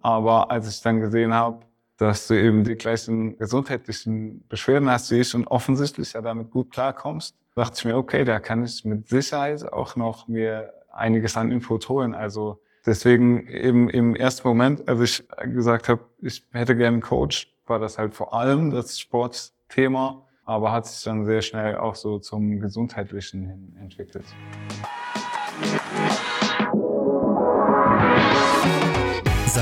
Aber als ich dann gesehen habe, dass du eben die gleichen gesundheitlichen Beschwerden hast wie ich und offensichtlich ja damit gut klarkommst, dachte ich mir, okay, da kann ich mit Sicherheit auch noch mir einiges an Input holen. Also deswegen eben im ersten Moment, als ich gesagt habe, ich hätte gerne einen Coach, war das halt vor allem das Sportthema, aber hat sich dann sehr schnell auch so zum Gesundheitlichen hin entwickelt.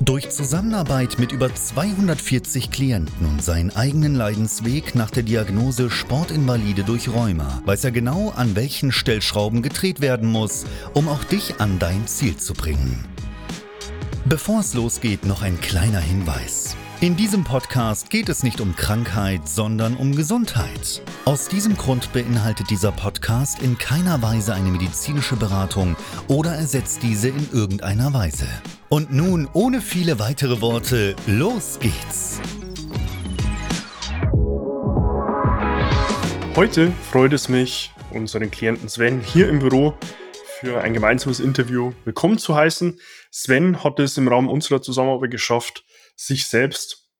Durch Zusammenarbeit mit über 240 Klienten und seinen eigenen Leidensweg nach der Diagnose Sportinvalide durch Rheuma weiß er genau, an welchen Stellschrauben gedreht werden muss, um auch dich an dein Ziel zu bringen. Bevor es losgeht, noch ein kleiner Hinweis. In diesem Podcast geht es nicht um Krankheit, sondern um Gesundheit. Aus diesem Grund beinhaltet dieser Podcast in keiner Weise eine medizinische Beratung oder ersetzt diese in irgendeiner Weise. Und nun, ohne viele weitere Worte, los geht's! Heute freut es mich, unseren Klienten Sven hier im Büro für ein gemeinsames Interview willkommen zu heißen. Sven hat es im Rahmen unserer Zusammenarbeit geschafft, sich selbst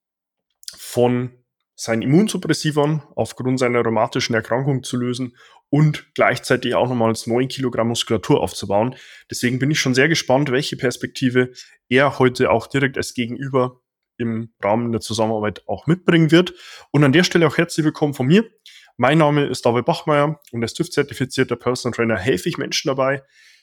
von seinen Immunsuppressivern aufgrund seiner rheumatischen Erkrankung zu lösen und gleichzeitig auch nochmals 9 Kilogramm Muskulatur aufzubauen. Deswegen bin ich schon sehr gespannt, welche Perspektive er heute auch direkt als Gegenüber im Rahmen der Zusammenarbeit auch mitbringen wird. Und an der Stelle auch herzlich willkommen von mir. Mein Name ist David Bachmeier und als TÜV-zertifizierter Personal Trainer helfe ich Menschen dabei,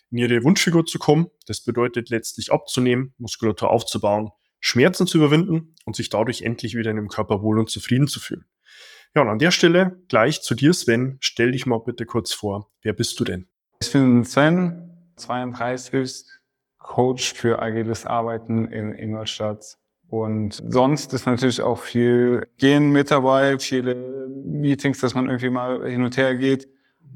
in ihre Wunschfigur zu kommen. Das bedeutet letztlich abzunehmen, Muskulatur aufzubauen Schmerzen zu überwinden und sich dadurch endlich wieder in dem Körper wohl und zufrieden zu fühlen. Ja, und an der Stelle gleich zu dir, Sven. Stell dich mal bitte kurz vor. Wer bist du denn? Ich bin Sven, 32, Coach für agiles Arbeiten in Ingolstadt. Und sonst ist natürlich auch viel Gehen mit dabei, viele Meetings, dass man irgendwie mal hin und her geht.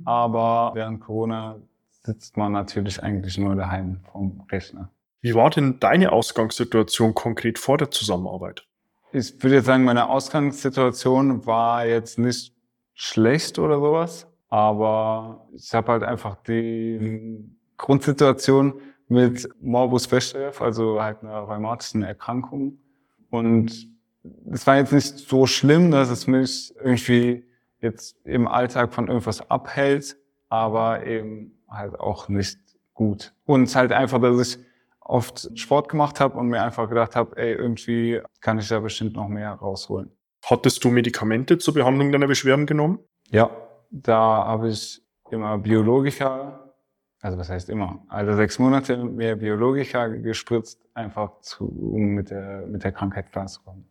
Aber während Corona sitzt man natürlich eigentlich nur daheim vom Rechner. Wie war denn deine Ausgangssituation konkret vor der Zusammenarbeit? Ich würde jetzt sagen, meine Ausgangssituation war jetzt nicht schlecht oder sowas, aber ich habe halt einfach die Grundsituation mit Morbus Bechterew, also halt einer rheumatischen Erkrankung. Und es war jetzt nicht so schlimm, dass es mich irgendwie jetzt im Alltag von irgendwas abhält, aber eben halt auch nicht gut. Und halt einfach, dass ich oft Sport gemacht habe und mir einfach gedacht habe, ey, irgendwie kann ich da bestimmt noch mehr rausholen. Hattest du Medikamente zur Behandlung deiner Beschwerden genommen? Ja, da habe ich immer Biologiker, also was heißt immer, alle sechs Monate mehr Biologiker gespritzt, einfach zu, um mit der, mit der Krankheit klarzukommen.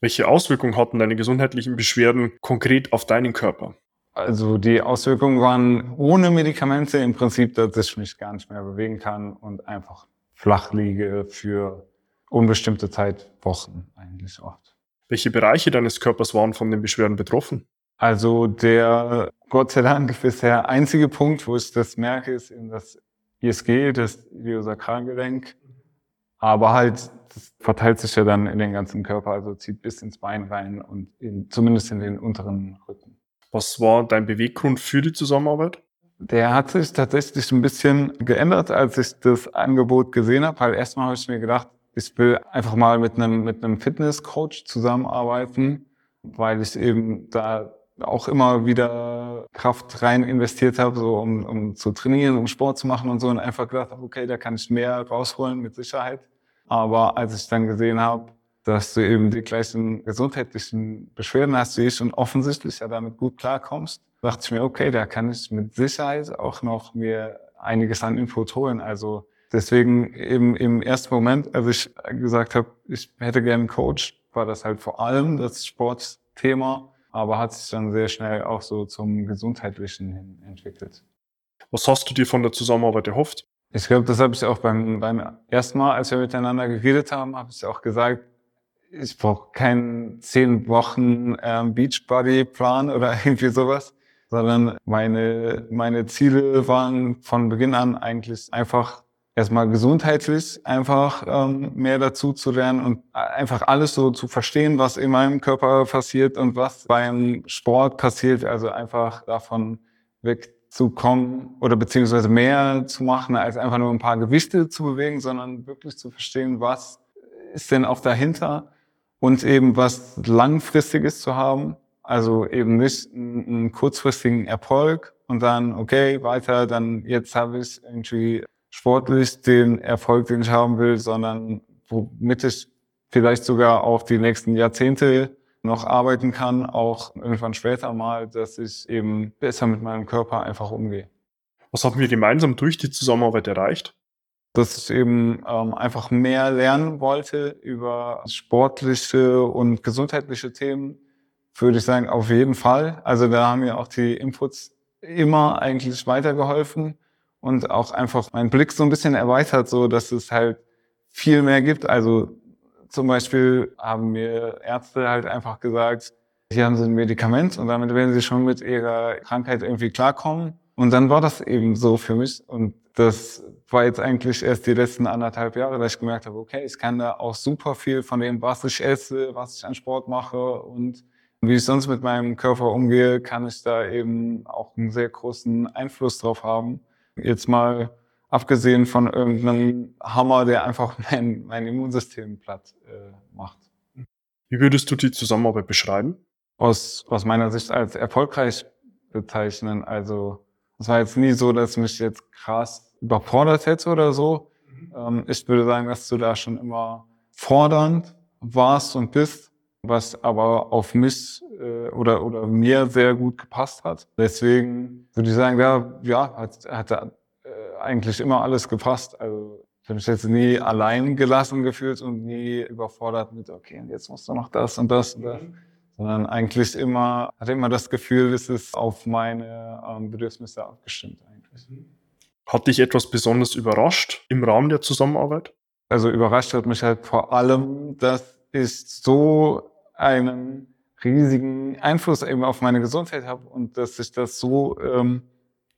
Welche Auswirkungen hatten deine gesundheitlichen Beschwerden konkret auf deinen Körper? Also die Auswirkungen waren ohne Medikamente im Prinzip, dass ich mich gar nicht mehr bewegen kann und einfach flach liege für unbestimmte Zeit, Wochen eigentlich oft. Welche Bereiche deines Körpers waren von den Beschwerden betroffen? Also der Gott sei Dank bisher einzige Punkt, wo ich das merke, ist in das ISG, das Iliosakralgelenk. Aber halt, das verteilt sich ja dann in den ganzen Körper, also zieht bis ins Bein rein und in, zumindest in den unteren Rücken. Was war dein Beweggrund für die Zusammenarbeit? Der hat sich tatsächlich ein bisschen geändert, als ich das Angebot gesehen habe. Weil erstmal habe ich mir gedacht, ich will einfach mal mit einem, mit einem Fitnesscoach zusammenarbeiten, weil ich eben da auch immer wieder Kraft rein investiert habe, so um, um zu trainieren, um Sport zu machen und so und einfach gedacht habe, okay, da kann ich mehr rausholen mit Sicherheit. Aber als ich dann gesehen habe, dass du eben die gleichen gesundheitlichen Beschwerden hast wie ich und offensichtlich ja damit gut klarkommst, dachte ich mir, okay, da kann ich mit Sicherheit auch noch mir einiges an Input holen. Also Deswegen eben im ersten Moment, als ich gesagt habe, ich hätte gerne einen Coach, war das halt vor allem das Sportthema, aber hat sich dann sehr schnell auch so zum Gesundheitlichen hin entwickelt. Was hast du dir von der Zusammenarbeit erhofft? Ich glaube, das habe ich auch beim, beim ersten Mal, als wir miteinander geredet haben, habe ich auch gesagt, ich brauche keinen zehn Wochen ähm, Beachbody-Plan oder irgendwie sowas, sondern meine, meine Ziele waren von Beginn an eigentlich einfach erstmal gesundheitlich einfach ähm, mehr dazu zu lernen und einfach alles so zu verstehen, was in meinem Körper passiert und was beim Sport passiert. Also einfach davon wegzukommen oder beziehungsweise mehr zu machen, als einfach nur ein paar Gewichte zu bewegen, sondern wirklich zu verstehen, was ist denn auch dahinter und eben was Langfristiges zu haben. Also eben nicht einen, kurzfristigen Erfolg und dann, okay, weiter, dann jetzt habe ich irgendwie sportlich den Erfolg, den ich haben will, sondern womit ich vielleicht sogar auch die nächsten Jahrzehnte noch arbeiten kann, auch irgendwann später mal, dass ich eben besser mit meinem Körper einfach umgehe. Was haben wir gemeinsam durch die Zusammenarbeit erreicht? Dass ich eben ähm, einfach mehr lernen wollte über sportliche und gesundheitliche Themen, würde ich sagen, auf jeden Fall. Also da haben mir auch die Inputs immer eigentlich weitergeholfen und auch einfach meinen Blick so ein bisschen erweitert, so dass es halt viel mehr gibt. Also zum Beispiel haben mir Ärzte halt einfach gesagt, hier haben sie ein Medikament und damit werden sie schon mit ihrer Krankheit irgendwie klarkommen. Und dann war das eben so für mich. Und das war jetzt eigentlich erst die letzten anderthalb Jahre, dass ich gemerkt habe, okay, ich kann da auch super viel von dem, was ich esse, was ich an Sport mache und wie ich sonst mit meinem Körper umgehe, kann ich da eben auch einen sehr großen Einfluss drauf haben. Jetzt mal abgesehen von irgendeinem Hammer, der einfach mein, mein Immunsystem platt äh, macht. Wie würdest du die Zusammenarbeit beschreiben? Aus, aus meiner Sicht als erfolgreich bezeichnen. Also es war jetzt nie so, dass mich jetzt krass überfordert hätte oder so. Ähm, ich würde sagen, dass du da schon immer fordernd warst und bist, was aber auf mich äh, oder, oder mir sehr gut gepasst hat. Deswegen würde ich sagen, ja, ja hat, hat äh, eigentlich immer alles gepasst. Also ich habe mich jetzt nie allein gelassen gefühlt und nie überfordert mit, okay, jetzt musst du noch das und das und das. Mhm. Sondern eigentlich immer, hatte immer das Gefühl, es ist auf meine ähm, Bedürfnisse abgestimmt eigentlich. Mhm. Hat dich etwas besonders überrascht im Rahmen der Zusammenarbeit? Also überrascht hat mich halt vor allem, dass ich so einen riesigen Einfluss eben auf meine Gesundheit habe und dass sich das so ähm,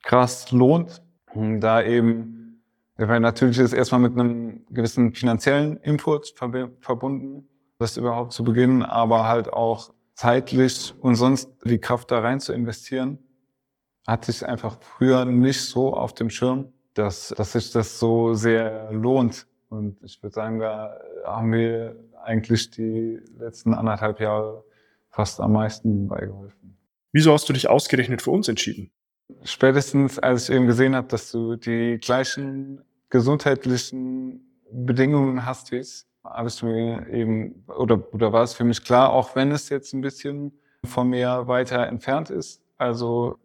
krass lohnt, da eben, weil natürlich ist erstmal mit einem gewissen finanziellen Input verbunden, das überhaupt zu beginnen, aber halt auch zeitlich und sonst die Kraft da rein zu investieren, hat sich einfach früher nicht so auf dem Schirm, dass, dass sich das so sehr lohnt. Und ich würde sagen, da haben wir eigentlich die letzten anderthalb Jahre fast am meisten beigeholfen. Wieso hast du dich ausgerechnet für uns entschieden? Spätestens, als ich eben gesehen habe, dass du die gleichen gesundheitlichen Bedingungen hast wie ich, habe ich mir eben, oder, oder war es für mich klar, auch wenn es jetzt ein bisschen von mir weiter entfernt ist, also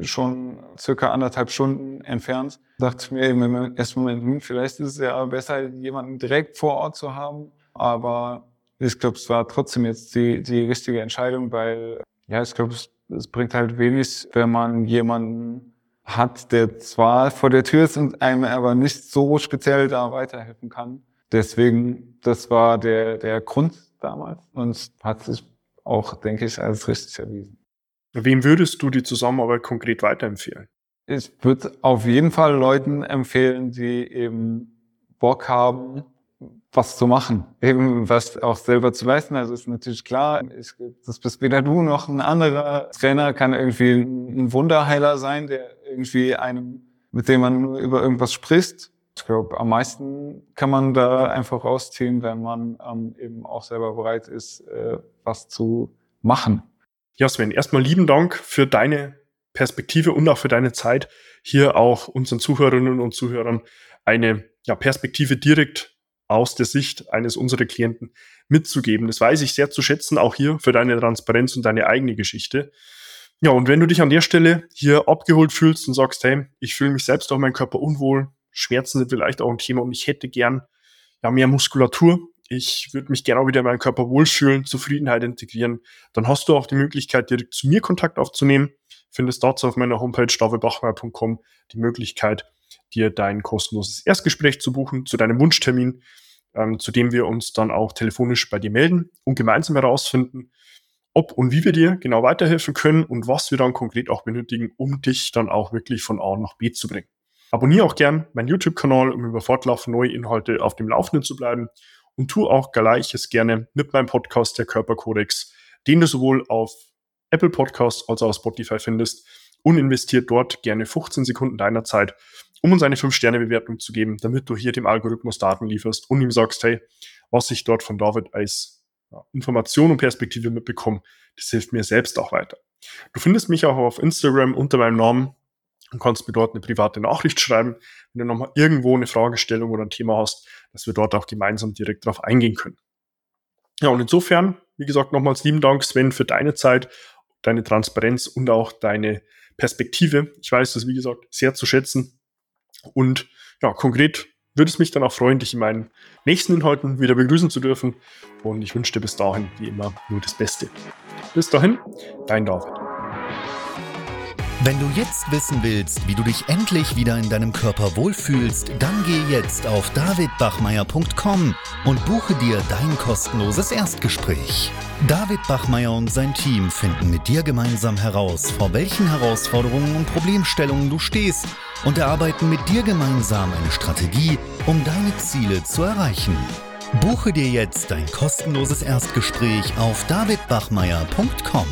schon circa anderthalb Stunden entfernt, dachte ich mir eben im ersten Moment, hm, vielleicht ist es ja besser, jemanden direkt vor Ort zu haben, aber ich glaube, es war trotzdem jetzt die, die richtige Entscheidung, weil ja, ich glaube, es, es bringt halt wenig, wenn man jemanden hat, der zwar vor der Tür ist und einem aber nicht so speziell da weiterhelfen kann. Deswegen, das war der, der Grund damals und hat sich auch, denke ich, als richtig erwiesen. Wem würdest du die Zusammenarbeit konkret weiterempfehlen? Ich würde auf jeden Fall Leuten empfehlen, die eben Bock haben, was zu machen, eben was auch selber zu leisten. Also ist natürlich klar, ich, das bist weder du noch ein anderer Trainer kann irgendwie ein Wunderheiler sein, der irgendwie einem, mit dem man nur über irgendwas spricht. Ich glaube, am meisten kann man da einfach rausziehen, wenn man ähm, eben auch selber bereit ist, äh, was zu machen. Ja, Sven, erstmal lieben Dank für deine Perspektive und auch für deine Zeit, hier auch unseren Zuhörerinnen und Zuhörern eine ja, Perspektive direkt aus der Sicht eines unserer Klienten mitzugeben. Das weiß ich sehr zu schätzen, auch hier für deine Transparenz und deine eigene Geschichte. Ja, und wenn du dich an der Stelle hier abgeholt fühlst und sagst, hey, ich fühle mich selbst auf meinen Körper unwohl, Schmerzen sind vielleicht auch ein Thema und ich hätte gern ja, mehr Muskulatur. Ich würde mich gerne auch wieder in meinem Körper wohlfühlen, Zufriedenheit integrieren. Dann hast du auch die Möglichkeit, direkt zu mir Kontakt aufzunehmen. Findest dazu auf meiner Homepage davidbachmeier.com die Möglichkeit, dir dein kostenloses Erstgespräch zu buchen, zu deinem Wunschtermin, ähm, zu dem wir uns dann auch telefonisch bei dir melden und gemeinsam herausfinden, ob und wie wir dir genau weiterhelfen können und was wir dann konkret auch benötigen, um dich dann auch wirklich von A nach B zu bringen. Abonniere auch gern meinen YouTube-Kanal, um über fortlaufend neue Inhalte auf dem Laufenden zu bleiben und tu auch gleiches gerne mit meinem Podcast, der Körperkodex, den du sowohl auf Apple Podcasts als auch auf Spotify findest und investiert dort gerne 15 Sekunden deiner Zeit, um uns eine 5-Sterne-Bewertung zu geben, damit du hier dem Algorithmus Daten lieferst und ihm sagst, hey, was ich dort von David als ja, Information und Perspektive mitbekomme, das hilft mir selbst auch weiter. Du findest mich auch auf Instagram unter meinem Namen und kannst mir dort eine private Nachricht schreiben, wenn du nochmal irgendwo eine Fragestellung oder ein Thema hast, dass wir dort auch gemeinsam direkt darauf eingehen können. Ja, und insofern, wie gesagt, nochmals lieben Dank, Sven, für deine Zeit, deine Transparenz und auch deine Perspektive. Ich weiß das, wie gesagt, sehr zu schätzen. Und ja, konkret würde es mich dann auch freuen, dich in meinen nächsten Inhalten wieder begrüßen zu dürfen. Und ich wünsche dir bis dahin, wie immer, nur das Beste. Bis dahin, dein David. Wenn du jetzt wissen willst, wie du dich endlich wieder in deinem Körper wohlfühlst, dann geh jetzt auf davidbachmeier.com und buche dir dein kostenloses Erstgespräch. David Bachmeier und sein Team finden mit dir gemeinsam heraus, vor welchen Herausforderungen und Problemstellungen du stehst und erarbeiten mit dir gemeinsam eine Strategie, um deine Ziele zu erreichen. Buche dir jetzt dein kostenloses Erstgespräch auf davidbachmeier.com.